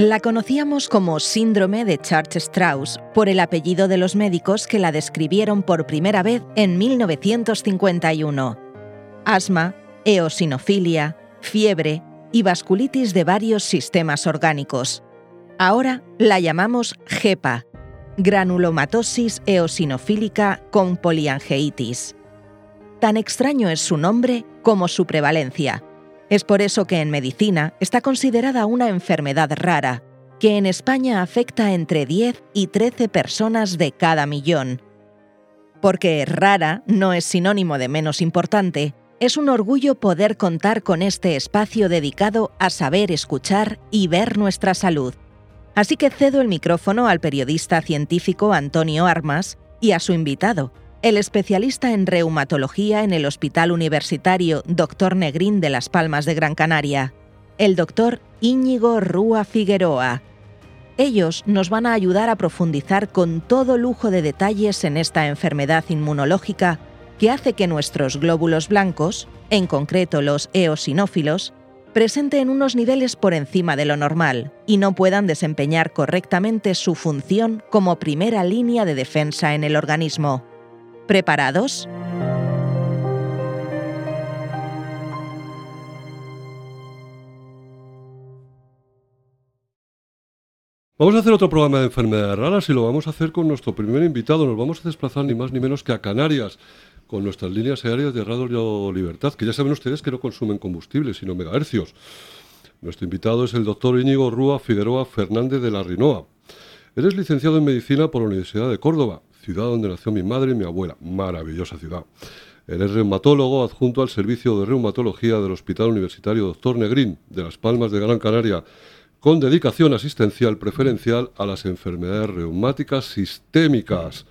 La conocíamos como síndrome de Church-Strauss por el apellido de los médicos que la describieron por primera vez en 1951. Asma, eosinofilia, fiebre y vasculitis de varios sistemas orgánicos. Ahora la llamamos GEPA, granulomatosis eosinofílica con poliangeitis. Tan extraño es su nombre como su prevalencia. Es por eso que en medicina está considerada una enfermedad rara, que en España afecta entre 10 y 13 personas de cada millón. Porque rara no es sinónimo de menos importante, es un orgullo poder contar con este espacio dedicado a saber escuchar y ver nuestra salud. Así que cedo el micrófono al periodista científico Antonio Armas y a su invitado, el especialista en reumatología en el Hospital Universitario Dr. Negrín de Las Palmas de Gran Canaria, el doctor Íñigo Rúa Figueroa. Ellos nos van a ayudar a profundizar con todo lujo de detalles en esta enfermedad inmunológica que hace que nuestros glóbulos blancos, en concreto los eosinófilos, presenten unos niveles por encima de lo normal y no puedan desempeñar correctamente su función como primera línea de defensa en el organismo. ¿Preparados? Vamos a hacer otro programa de enfermedades raras y lo vamos a hacer con nuestro primer invitado. Nos vamos a desplazar ni más ni menos que a Canarias con nuestras líneas aéreas de Radio Libertad, que ya saben ustedes que no consumen combustible, sino megahercios. Nuestro invitado es el doctor Íñigo Rúa Figueroa Fernández de la Rinoa. Él es licenciado en Medicina por la Universidad de Córdoba ciudad donde nació mi madre y mi abuela. Maravillosa ciudad. Él es reumatólogo adjunto al Servicio de Reumatología del Hospital Universitario Dr. Negrín de Las Palmas de Gran Canaria, con dedicación asistencial preferencial a las enfermedades reumáticas sistémicas.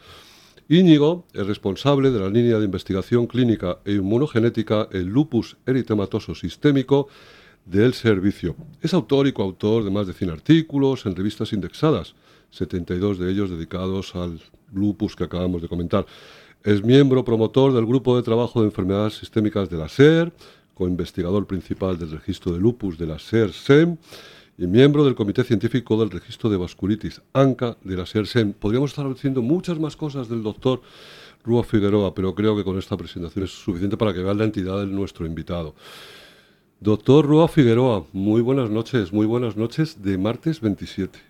Íñigo es responsable de la línea de investigación clínica e inmunogenética el lupus eritematoso sistémico del servicio. Es autor y coautor de más de 100 artículos en revistas indexadas, 72 de ellos dedicados al lupus que acabamos de comentar. Es miembro promotor del Grupo de Trabajo de Enfermedades Sistémicas de la SER, co-investigador principal del registro de lupus de la SER-SEM y miembro del Comité Científico del Registro de Vasculitis, ANCA, de la SER-SEM. Podríamos estar diciendo muchas más cosas del doctor Rúa Figueroa, pero creo que con esta presentación es suficiente para que vean la entidad de nuestro invitado. Doctor Rúa Figueroa, muy buenas noches, muy buenas noches de martes 27.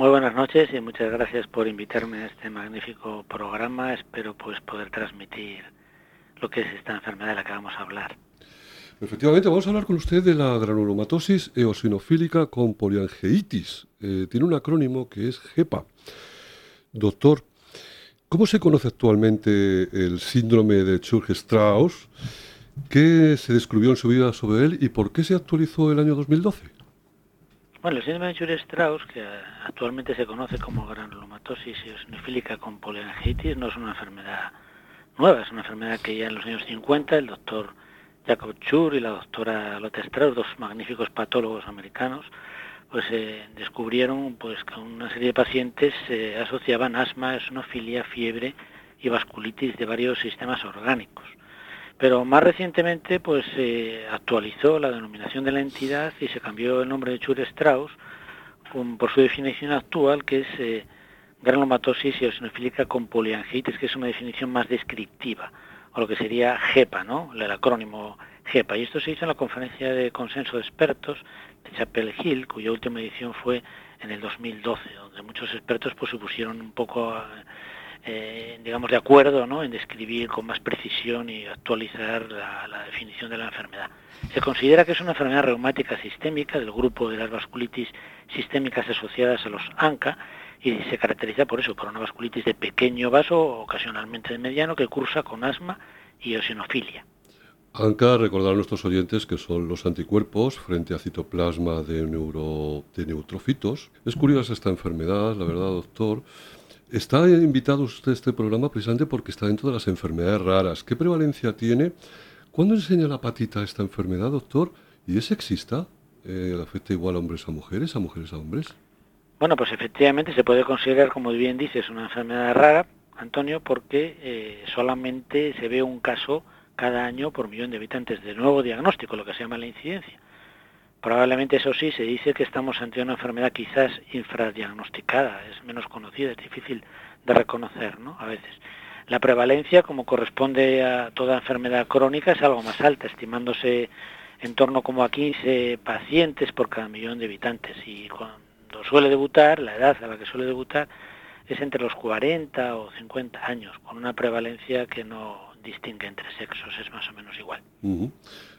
Muy buenas noches y muchas gracias por invitarme a este magnífico programa. Espero pues poder transmitir lo que es esta enfermedad de la que vamos a hablar. Efectivamente, vamos a hablar con usted de la granulomatosis eosinofílica con poliangeitis. Eh, tiene un acrónimo que es GEPA. Doctor, ¿cómo se conoce actualmente el síndrome de Church-Strauss? ¿Qué se descubrió en su vida sobre él y por qué se actualizó el año 2012? Bueno, el síndrome de Church-Strauss, que actualmente se conoce como granulomatosis eosinofílica con poliangitis, no es una enfermedad nueva, es una enfermedad que ya en los años 50 el doctor Jacob Chur y la doctora Lotte Strauss, dos magníficos patólogos americanos, pues eh, descubrieron pues que una serie de pacientes se asociaban asma, eosinofilia, fiebre y vasculitis de varios sistemas orgánicos. Pero más recientemente pues se actualizó la denominación de la entidad y se cambió el nombre de Chur-Strauss por su definición actual que es eh, granulomatosis eosinofílica con poliangitis, que es una definición más descriptiva, o lo que sería GEPA, ¿no? el acrónimo GEPA. Y esto se hizo en la conferencia de consenso de expertos de Chapel Hill, cuya última edición fue en el 2012, donde muchos expertos pues se pusieron un poco eh, digamos, de acuerdo ¿no? en describir con más precisión y actualizar la, definición de la enfermedad. Se considera que es una enfermedad reumática sistémica del grupo de las vasculitis sistémicas asociadas a los ANCA y se caracteriza por eso, por una vasculitis de pequeño vaso, ocasionalmente de mediano, que cursa con asma y eosinofilia. ANCA, recordar a nuestros oyentes que son los anticuerpos frente a citoplasma de, neuro, de neutrofitos. Es curiosa esta enfermedad, la verdad, doctor. Está invitado usted a este programa precisamente porque está dentro de las enfermedades raras. ¿Qué prevalencia tiene? ¿Cuándo enseña la patita esta enfermedad, doctor? ¿Y es sexista? Eh, ¿Afecta igual a hombres a mujeres, a mujeres a hombres? Bueno, pues efectivamente se puede considerar, como bien dices, una enfermedad rara, Antonio, porque eh, solamente se ve un caso cada año por millón de habitantes de nuevo diagnóstico, lo que se llama la incidencia. Probablemente eso sí, se dice que estamos ante una enfermedad quizás infradiagnosticada, es menos conocida, es difícil de reconocer, ¿no? A veces. La prevalencia, como corresponde a toda enfermedad crónica, es algo más alta, estimándose en torno como a 15 pacientes por cada millón de habitantes. Y cuando suele debutar, la edad a la que suele debutar es entre los 40 o 50 años, con una prevalencia que no distingue entre sexos, es más o menos igual.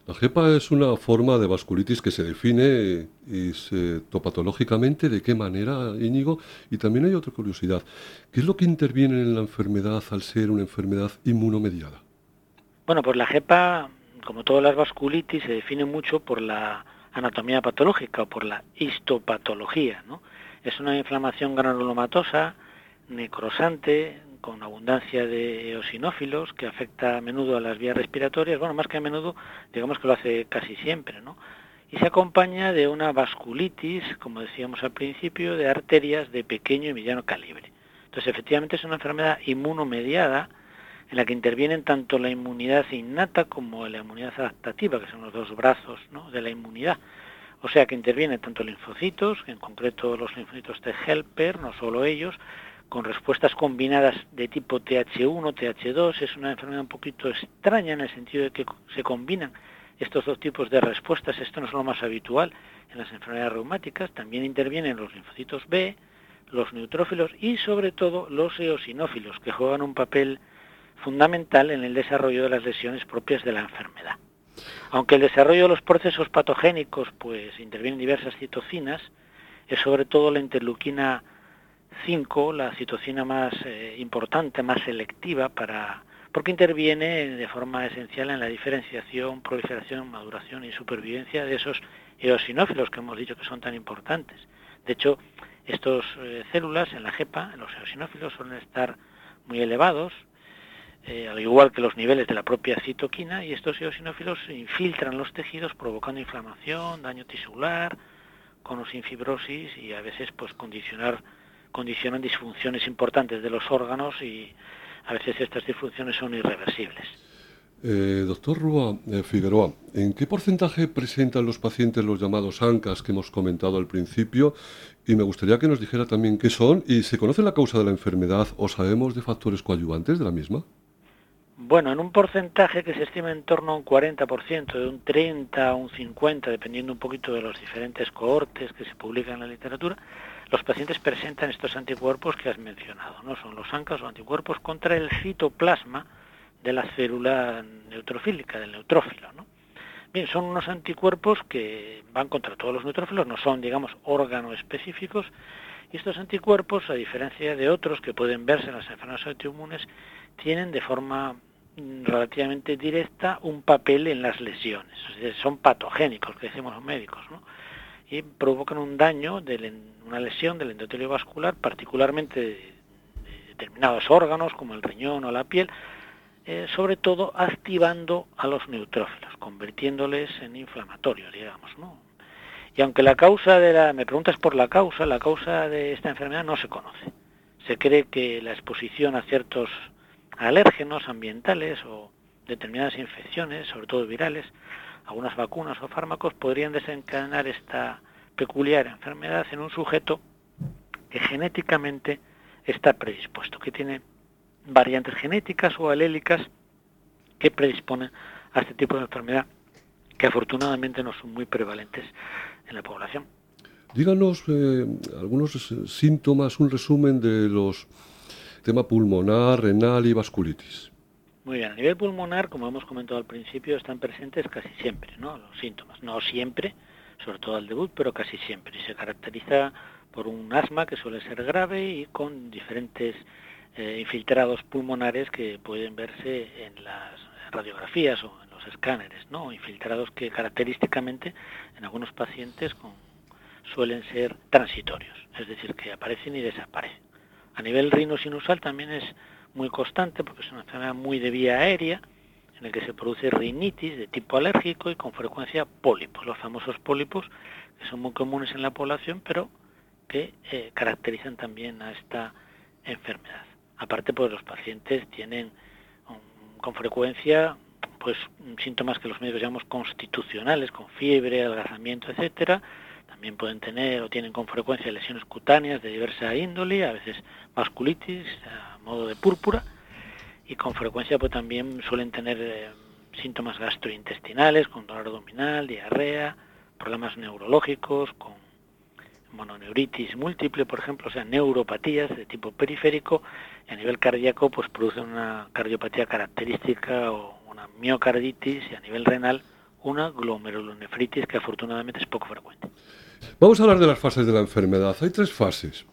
La JEPA es una forma de vasculitis que se define histopatológicamente. ¿De qué manera, Íñigo? Y también hay otra curiosidad. ¿Qué es lo que interviene en la enfermedad al ser una enfermedad inmunomediada? Bueno, pues la JEPA, como todas las vasculitis, se define mucho por la anatomía patológica o por la histopatología. ¿no? Es una inflamación granulomatosa, necrosante, con abundancia de eosinófilos que afecta a menudo a las vías respiratorias, bueno, más que a menudo, digamos que lo hace casi siempre, ¿no? Y se acompaña de una vasculitis, como decíamos al principio, de arterias de pequeño y mediano calibre. Entonces, efectivamente es una enfermedad inmunomediada en la que intervienen tanto la inmunidad innata como la inmunidad adaptativa, que son los dos brazos ¿no? de la inmunidad. O sea que intervienen tanto linfocitos, en concreto los linfocitos T helper, no solo ellos, con respuestas combinadas de tipo TH1, TH2. Es una enfermedad un poquito extraña en el sentido de que se combinan estos dos tipos de respuestas. Esto no es lo más habitual en las enfermedades reumáticas. También intervienen los linfocitos B, los neutrófilos y sobre todo los eosinófilos, que juegan un papel fundamental en el desarrollo de las lesiones propias de la enfermedad. Aunque el desarrollo de los procesos patogénicos pues intervienen diversas citocinas, es sobre todo la interleuquina 5, la citocina más eh, importante, más selectiva para porque interviene de forma esencial en la diferenciación, proliferación, maduración y supervivencia de esos eosinófilos que hemos dicho que son tan importantes. De hecho, estas eh, células en la JEPA, en los eosinófilos, suelen estar muy elevados, eh, al igual que los niveles de la propia citoquina, y estos eosinófilos infiltran los tejidos provocando inflamación, daño tisular, con fibrosis y a veces pues condicionar condicionan disfunciones importantes de los órganos y a veces estas disfunciones son irreversibles. Eh, doctor Rúa eh, Figueroa, ¿en qué porcentaje presentan los pacientes los llamados ANCAS que hemos comentado al principio? Y me gustaría que nos dijera también qué son y se conoce la causa de la enfermedad o sabemos de factores coadyuvantes de la misma. Bueno, en un porcentaje que se estima en torno a un 40%, de un 30 a un 50, dependiendo un poquito de los diferentes cohortes que se publican en la literatura, los pacientes presentan estos anticuerpos que has mencionado, ¿no? Son los ANCAS o anticuerpos contra el citoplasma de la célula neutrofílica, del neutrófilo, ¿no? Bien, son unos anticuerpos que van contra todos los neutrófilos, no son, digamos, órganos específicos, y estos anticuerpos, a diferencia de otros que pueden verse en las enfermedades autoinmunes, tienen de forma mm, relativamente directa un papel en las lesiones, son patogénicos, que decimos los médicos, ¿no? Y provocan un daño, de una lesión del endotelio vascular, particularmente de, determinados órganos como el riñón o la piel, eh, sobre todo activando a los neutrófilos, convirtiéndoles en inflamatorios, digamos, ¿no? Y aunque la causa de la, me preguntas por la causa, la causa de esta enfermedad no se conoce. Se cree que la exposición a ciertos alérgenos ambientales o determinadas infecciones, sobre todo virales, algunas vacunas o fármacos podrían desencadenar esta peculiar enfermedad en un sujeto que genéticamente está predispuesto, que tiene variantes genéticas o alélicas que predisponen a este tipo de enfermedad, que afortunadamente no son muy prevalentes en la población. Díganos eh, algunos síntomas, un resumen de los tema pulmonar, renal y vasculitis. Muy bien, a nivel pulmonar, como hemos comentado al principio, están presentes casi siempre, ¿no? Los síntomas, no siempre, sobre todo al debut, pero casi siempre. Y se caracteriza por un asma que suele ser grave y con diferentes eh, infiltrados pulmonares que pueden verse en las radiografías o en los escáneres, ¿no? Infiltrados que característicamente en algunos pacientes suelen ser transitorios, es decir, que aparecen y desaparecen. A nivel rinosinusal también es muy constante porque es una enfermedad muy de vía aérea en el que se produce rinitis de tipo alérgico y con frecuencia pólipos, los famosos pólipos que son muy comunes en la población pero que eh, caracterizan también a esta enfermedad. Aparte pues los pacientes tienen con frecuencia pues síntomas que los médicos llamamos constitucionales, con fiebre, adelgazamiento, etcétera. También pueden tener o tienen con frecuencia lesiones cutáneas de diversa índole, a veces vasculitis modo de púrpura y con frecuencia pues también suelen tener eh, síntomas gastrointestinales, con dolor abdominal, diarrea, problemas neurológicos, con mononeuritis múltiple, por ejemplo, o sea, neuropatías de tipo periférico, y a nivel cardíaco, pues producen una cardiopatía característica o una miocarditis, y a nivel renal, una glomerulonefritis que afortunadamente es poco frecuente. Vamos a hablar de las fases de la enfermedad. Hay tres fases.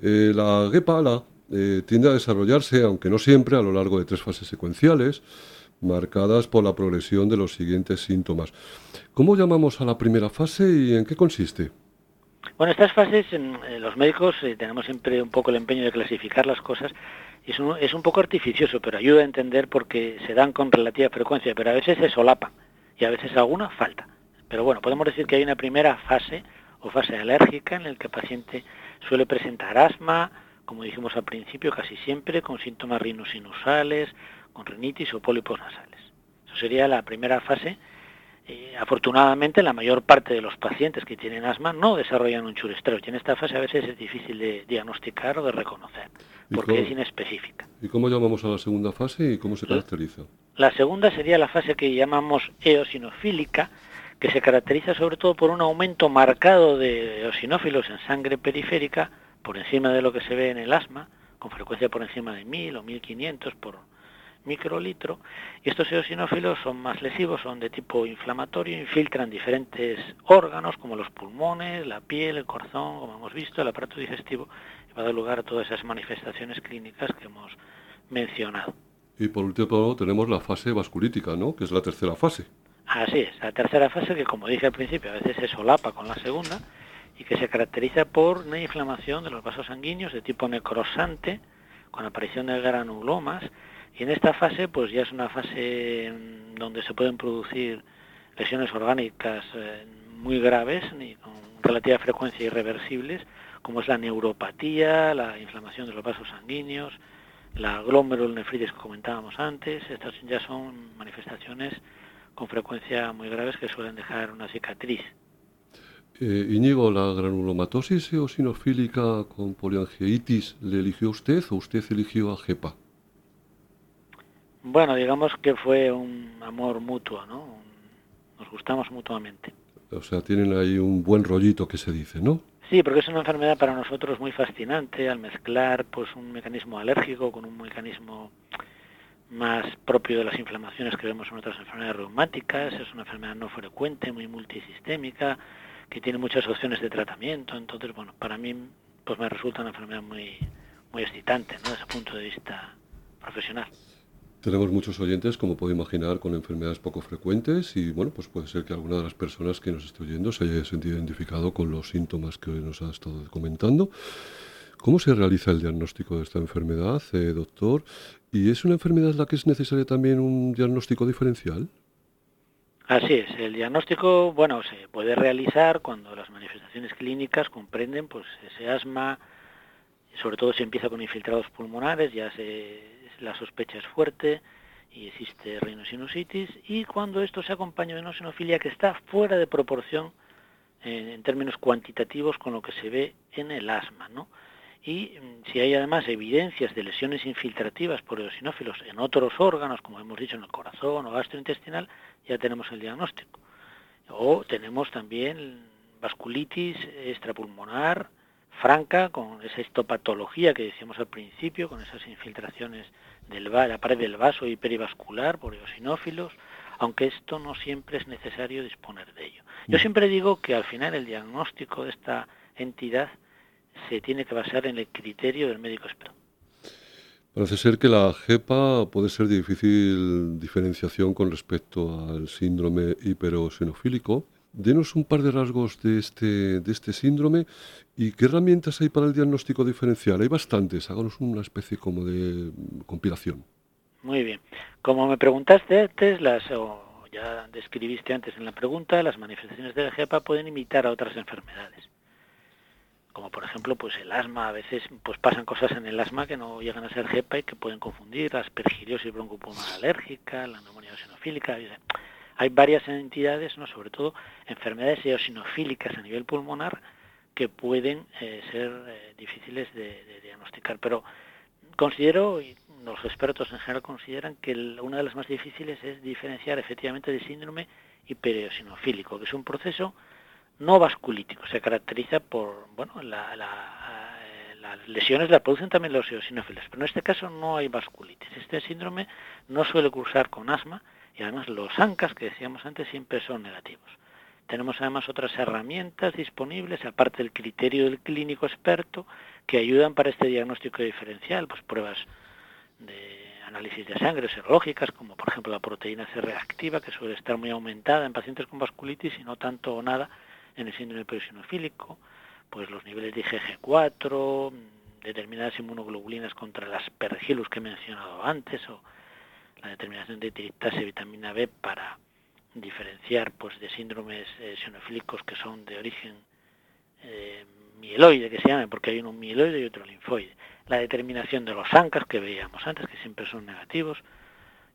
Eh, la guepala eh, tiende a desarrollarse, aunque no siempre, a lo largo de tres fases secuenciales, marcadas por la progresión de los siguientes síntomas. ¿Cómo llamamos a la primera fase y en qué consiste? Bueno, estas fases, en, los médicos eh, tenemos siempre un poco el empeño de clasificar las cosas. Y es, un, es un poco artificioso, pero ayuda a entender porque se dan con relativa frecuencia, pero a veces se solapan y a veces alguna falta. Pero bueno, podemos decir que hay una primera fase o fase alérgica en la que el paciente suele presentar asma, como dijimos al principio, casi siempre con síntomas rinosinusales, con rinitis o pólipos nasales. Eso sería la primera fase eh, afortunadamente la mayor parte de los pacientes que tienen asma no desarrollan un churestreo y en esta fase a veces es difícil de diagnosticar o de reconocer porque es inespecífica. ¿Y cómo llamamos a la segunda fase y cómo se caracteriza? La segunda sería la fase que llamamos eosinofílica, que se caracteriza sobre todo por un aumento marcado de eosinófilos en sangre periférica por encima de lo que se ve en el asma, con frecuencia por encima de 1000 o 1500 por microlitro. Y estos eosinófilos son más lesivos, son de tipo inflamatorio, infiltran diferentes órganos como los pulmones, la piel, el corazón, como hemos visto, el aparato digestivo, y va a dar lugar a todas esas manifestaciones clínicas que hemos mencionado. Y por último tenemos la fase vasculítica, ¿no? Que es la tercera fase. Así es, la tercera fase que como dije al principio a veces se solapa con la segunda y que se caracteriza por una inflamación de los vasos sanguíneos de tipo necrosante, con aparición de granulomas y en esta fase, pues ya es una fase donde se pueden producir lesiones orgánicas eh, muy graves con relativa frecuencia irreversibles, como es la neuropatía, la inflamación de los vasos sanguíneos, la glomerulonefritis que comentábamos antes. Estas ya son manifestaciones con frecuencia muy graves que suelen dejar una cicatriz. Eh, Íñigo, ¿la granulomatosis eosinofílica con poliangiitis le eligió usted o usted eligió a GEPA? Bueno, digamos que fue un amor mutuo, ¿no? Nos gustamos mutuamente. O sea, tienen ahí un buen rollito que se dice, ¿no? Sí, porque es una enfermedad para nosotros muy fascinante al mezclar pues un mecanismo alérgico con un mecanismo más propio de las inflamaciones que vemos en otras enfermedades reumáticas, es una enfermedad no frecuente, muy multisistémica, que tiene muchas opciones de tratamiento, entonces bueno, para mí pues me resulta una enfermedad muy muy excitante, ¿no? desde ese punto de vista profesional. Tenemos muchos oyentes, como puede imaginar, con enfermedades poco frecuentes y bueno, pues puede ser que alguna de las personas que nos esté oyendo se haya sentido identificado con los síntomas que nos ha estado comentando. ¿Cómo se realiza el diagnóstico de esta enfermedad, eh, doctor? ¿Y es una enfermedad la que es necesaria también un diagnóstico diferencial? Así es, el diagnóstico, bueno, se puede realizar cuando las manifestaciones clínicas comprenden pues ese asma, sobre todo si empieza con infiltrados pulmonares, ya se la sospecha es fuerte y existe rhinosinusitis y cuando esto se acompaña de una sinofilia que está fuera de proporción en términos cuantitativos con lo que se ve en el asma, ¿no? Y mm, si hay además evidencias de lesiones infiltrativas por eosinófilos en otros órganos, como hemos dicho en el corazón o gastrointestinal, ya tenemos el diagnóstico. O tenemos también vasculitis extrapulmonar franca, con esa histopatología que decíamos al principio, con esas infiltraciones del la pared del vaso y perivascular por eosinófilos, aunque esto no siempre es necesario disponer de ello. Yo mm. siempre digo que al final el diagnóstico de esta entidad se tiene que basar en el criterio del médico experto. Parece ser que la JEPA puede ser de difícil diferenciación con respecto al síndrome hiperosinofílico Denos un par de rasgos de este, de este síndrome y qué herramientas hay para el diagnóstico diferencial. Hay bastantes, háganos una especie como de compilación. Muy bien. Como me preguntaste antes, las, o ya describiste antes en la pregunta, las manifestaciones de la GEPA pueden imitar a otras enfermedades. Como por ejemplo pues el asma, a veces pues pasan cosas en el asma que no llegan a ser GEPA y que pueden confundir, aspergillosis broncopulmonar alérgica, la neumonía eosinofílica, hay varias entidades, no sobre todo enfermedades eosinofílicas a nivel pulmonar que pueden eh, ser eh, difíciles de, diagnosticar, pero considero, y los expertos en general consideran que una de las más difíciles es diferenciar efectivamente de síndrome hipereosinofílico, que es un proceso no vasculítico. Se caracteriza por, bueno, eh, las lesiones la producen también los eosinófilos, pero en este caso no hay vasculitis. Este síndrome no suele cursar con asma y además los ANCAS que decíamos antes siempre son negativos. Tenemos además otras herramientas disponibles, aparte del criterio del clínico experto, que ayudan para este diagnóstico diferencial, pues pruebas de análisis de sangre serológicas, como por ejemplo la proteína C reactiva, que suele estar muy aumentada en pacientes con vasculitis y no tanto o nada en el síndrome perosinofílico, pues los niveles de IgG4, determinadas inmunoglobulinas contra las pergilus que he mencionado antes, o la determinación de tiritase vitamina B para diferenciar pues de síndromes eh, que son de origen eh, mieloide, que se llaman, porque hay uno mieloide y otro linfoide. La determinación de los ANCAS que veíamos antes, que siempre son negativos,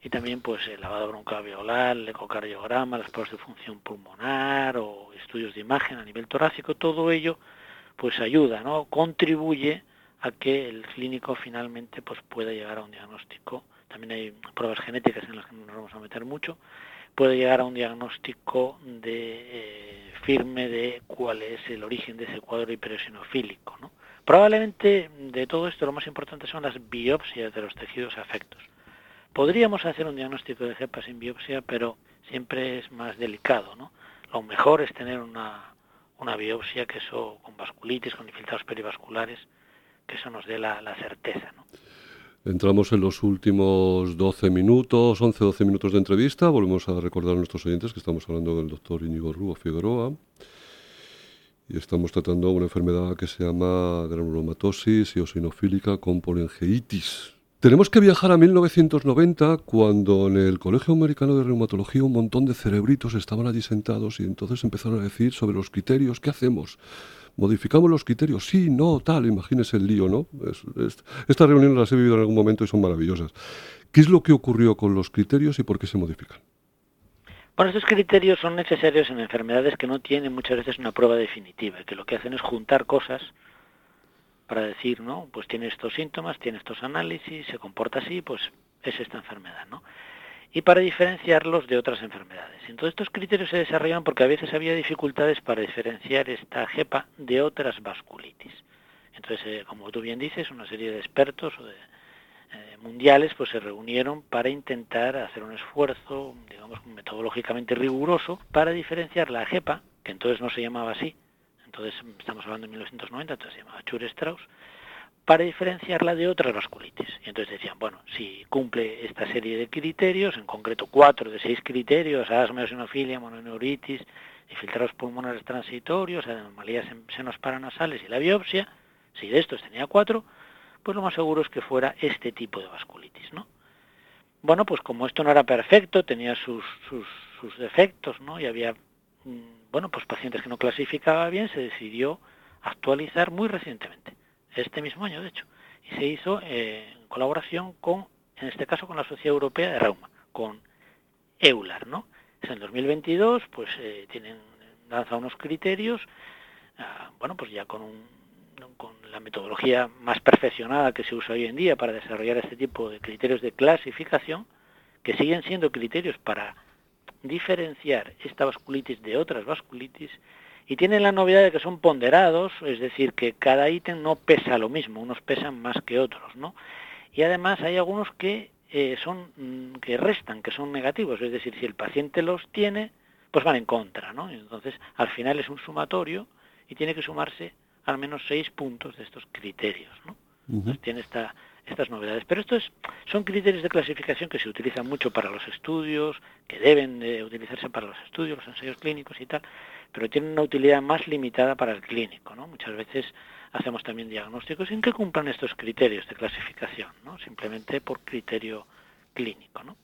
y también pues el lavado broncoalveolar, el ecocardiograma, las pruebas de función pulmonar o estudios de imagen a nivel torácico, todo ello pues ayuda, ¿no? contribuye a que el clínico finalmente pues pueda llegar a un diagnóstico. También hay pruebas genéticas en las que no nos vamos a meter mucho, puede llegar a un diagnóstico de eh, firme de cuál es el origen de ese cuadro hipereosinofílico. ¿no? Probablemente de todo esto lo más importante son las biopsias de los tejidos afectos. Podríamos hacer un diagnóstico de cepa sin biopsia, pero siempre es más delicado, ¿no? Lo mejor es tener una, una biopsia que eso con vasculitis, con infiltrados perivasculares, que eso nos dé la, certeza. Entramos en los últimos 12 minutos, 11-12 minutos de entrevista. Volvemos a recordar a nuestros oyentes que estamos hablando del doctor Íñigo Rúo Figueroa y estamos tratando una enfermedad que se llama granulomatosis eosinofílica con polengeitis. Tenemos que viajar a 1990 cuando en el Colegio Americano de Reumatología un montón de cerebritos estaban allí sentados y entonces empezaron a decir sobre los criterios, ¿qué hacemos? ¿Modificamos los criterios? Sí, no, tal, imagínese el lío, ¿no? estas reuniones las he vivido en algún momento y son maravillosas. ¿Qué es lo que ocurrió con los criterios y por qué se modifican? Bueno, estos criterios son necesarios en enfermedades que no tienen muchas veces una prueba definitiva, que lo que hacen es juntar cosas para decir, ¿no? Pues tiene estos síntomas, tiene estos análisis, se comporta así, pues es esta enfermedad, ¿no? Y para diferenciarlos de otras enfermedades. Entonces estos criterios se desarrollan porque a veces había dificultades para diferenciar esta JEPA de otras vasculitis. Entonces, eh, como tú bien dices, una serie de expertos o de, eh, mundiales pues se reunieron para intentar hacer un esfuerzo, digamos, metodológicamente riguroso para diferenciar la JEPA, que entonces no se llamaba así, entonces estamos hablando de 1990, entonces se llamaba Chur-Strauss, para diferenciarla de otras vasculitis. Y entonces decían, bueno, si cumple esta serie de criterios, en concreto cuatro de seis criterios, asma, eosinofilia, mononeuritis, infiltrados pulmonares transitorios, anomalías en senos paranasales y la biopsia, si de estos tenía cuatro, pues lo más seguro es que fuera este tipo de vasculitis, ¿no? Bueno, pues como esto no era perfecto, tenía sus, sus, sus defectos, ¿no? Y había bueno, pues pacientes que no clasificaba bien, se decidió actualizar muy recientemente, este mismo año de hecho, y se hizo en colaboración con, en este caso con la Sociedad Europea de Reuma, con EULAR, ¿no? Es en 2022, pues eh, tienen lanzado unos criterios, ah, bueno, pues ya con, con la metodología más perfeccionada que se usa hoy en día para desarrollar este tipo de criterios de clasificación, que siguen siendo criterios para diferenciar esta vasculitis de otras vasculitis y tienen la novedad de que son ponderados, es decir, que cada ítem no pesa lo mismo, unos pesan más que otros, ¿no? Y además hay algunos que eh, son mm, que restan, que son negativos, es decir, si el paciente los tiene, pues van en contra, ¿no? Entonces, al final es un sumatorio y tiene que sumarse al menos seis puntos de estos criterios, ¿no? tiene esta estas novedades. Pero estos son criterios de clasificación que se utilizan mucho para los estudios, que deben de utilizarse para los estudios, los ensayos clínicos y tal, pero tienen una utilidad más limitada para el clínico. ¿no? Muchas veces hacemos también diagnósticos sin que cumplan estos criterios de clasificación, ¿no? simplemente por criterio clínico. ¿no?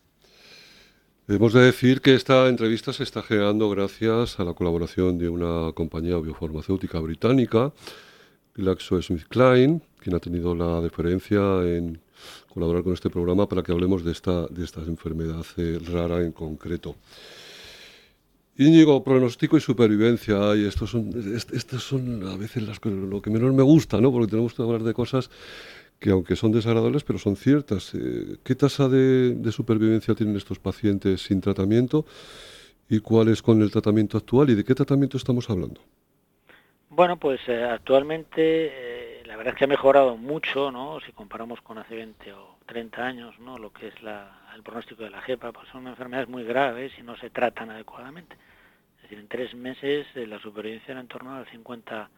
Debemos de decir que esta entrevista se está generando gracias a la colaboración de una compañía biofarmacéutica británica GlaxoSmithKline, quien ha tenido la deferencia en colaborar con este programa para que hablemos de esta, de esta enfermedad eh, rara en concreto. Íñigo, pronóstico y supervivencia. Y estos son, estas son a veces las, lo que menos me gusta, ¿no? Porque tenemos que hablar de cosas que aunque son desagradables, pero son ciertas. Eh, ¿Qué tasa de, supervivencia tienen estos pacientes sin tratamiento y cuál es con el tratamiento actual y de qué tratamiento estamos hablando? Bueno, pues eh, actualmente la verdad es que ha mejorado mucho, ¿no? Si comparamos con hace 20 o 30 años, ¿no? Lo que es el pronóstico de la JEPA, pues son enfermedades muy graves y no se tratan adecuadamente decir, en tres meses eh, la supervivencia era en torno al 50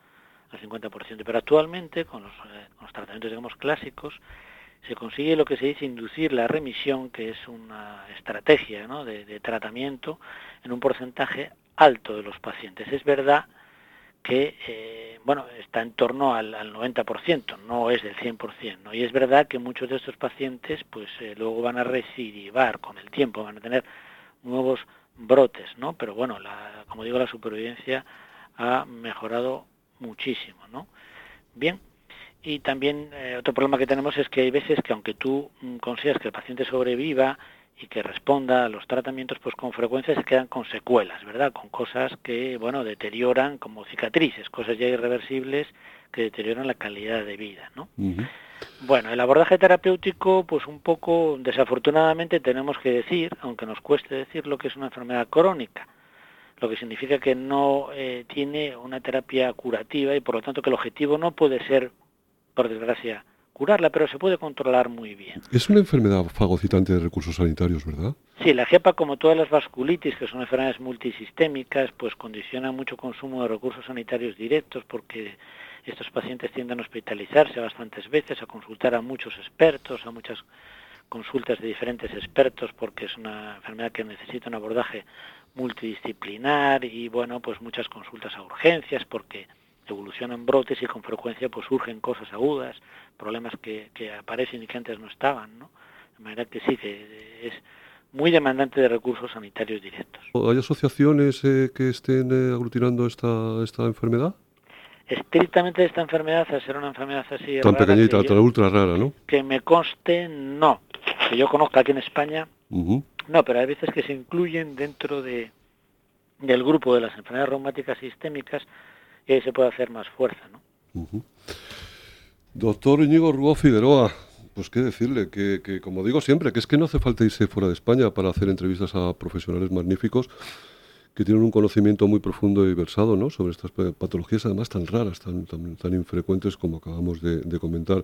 al 50%. Pero actualmente, con los, eh, los, tratamientos, digamos, clásicos, se consigue lo que se dice inducir la remisión, que es una estrategia de, tratamiento en un porcentaje alto de los pacientes. Es verdad que, eh, bueno, está en torno al, 90%, no es del 100%, ¿no? Y es verdad que muchos de estos pacientes, pues, luego van a recidivar con el tiempo, van a tener nuevos brotes, ¿no? Pero bueno, la, como digo, la supervivencia ha mejorado muchísimo, ¿no? Bien, y también eh, otro problema que tenemos es que hay veces que aunque tú mm, consigas que el paciente sobreviva y que responda a los tratamientos, pues con frecuencia se quedan con secuelas, ¿verdad? Con cosas que, bueno, deterioran como cicatrices, cosas ya irreversibles que deterioran la calidad de vida, ¿no? Bueno, el abordaje terapéutico, pues un poco desafortunadamente tenemos que decir, aunque nos cueste decirlo, que es una enfermedad crónica, lo que significa que no eh, tiene una terapia curativa y por lo tanto que el objetivo no puede ser, por desgracia, curarla, pero se puede controlar muy bien. Es una enfermedad fagocitante de recursos sanitarios, ¿verdad? Sí, la GEPA, como todas las vasculitis, que son enfermedades multisistémicas, pues condiciona mucho consumo de recursos sanitarios directos porque estos pacientes tienden a hospitalizarse bastantes veces, a consultar a muchos expertos, a muchas consultas de diferentes expertos, porque es una enfermedad que necesita un abordaje multidisciplinar y bueno, pues muchas consultas a urgencias, porque evolucionan brotes y con frecuencia pues surgen cosas agudas, problemas que, aparecen y que antes no estaban, ¿no? De manera que sí, que es muy demandante de recursos sanitarios directos. ¿Hay asociaciones eh, que estén eh, aglutinando esta, esta enfermedad? estrictamente esta enfermedad, a ser una enfermedad así tan pequeñita, tan ultra rara, ¿no? Que me conste, no. Que yo conozca aquí en España, no, pero hay veces que se incluyen dentro de del grupo de las enfermedades reumáticas sistémicas y ahí se puede hacer más fuerza, ¿no? Doctor Íñigo Rubó Figueroa, pues qué decirle, que, que como digo siempre, que es que no hace falta irse fuera de España para hacer entrevistas a profesionales magníficos que tienen un conocimiento muy profundo y versado ¿no? sobre estas patologías, además tan raras, tan, tan, infrecuentes como acabamos de, comentar.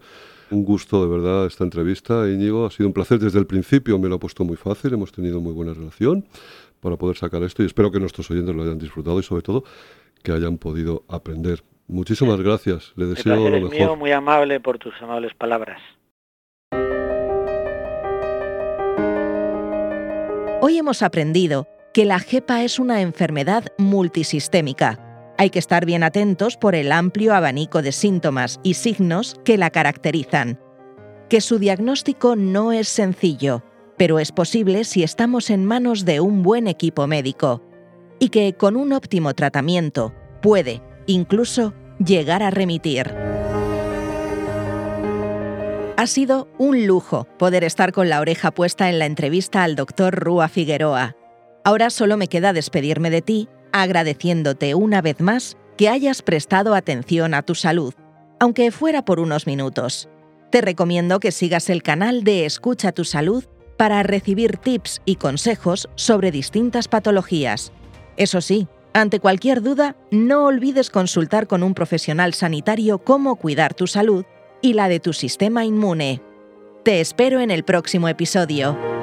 Un gusto de verdad esta entrevista, Íñigo. Ha sido un placer desde el principio, me lo ha puesto muy fácil, hemos tenido muy buena relación para poder sacar esto y espero que nuestros oyentes lo hayan disfrutado y sobre todo que hayan podido aprender. Muchísimas gracias, le deseo lo mejor. muy amable por tus amables palabras. Hoy hemos aprendido que la JEPA es una enfermedad multisistémica. Hay que estar bien atentos por el amplio abanico de síntomas y signos que la caracterizan. Que su diagnóstico no es sencillo, pero es posible si estamos en manos de un buen equipo médico. Y que con un óptimo tratamiento puede, incluso, llegar a remitir. Ha sido un lujo poder estar con la oreja puesta en la entrevista al doctor Rúa Figueroa. Ahora solo me queda despedirme de ti, agradeciéndote una vez más que hayas prestado atención a tu salud, aunque fuera por unos minutos. Te recomiendo que sigas el canal de Escucha tu Salud para recibir tips y consejos sobre distintas patologías. Eso sí, ante cualquier duda, no olvides consultar con un profesional sanitario cómo cuidar tu salud y la de tu sistema inmune. Te espero en el próximo episodio.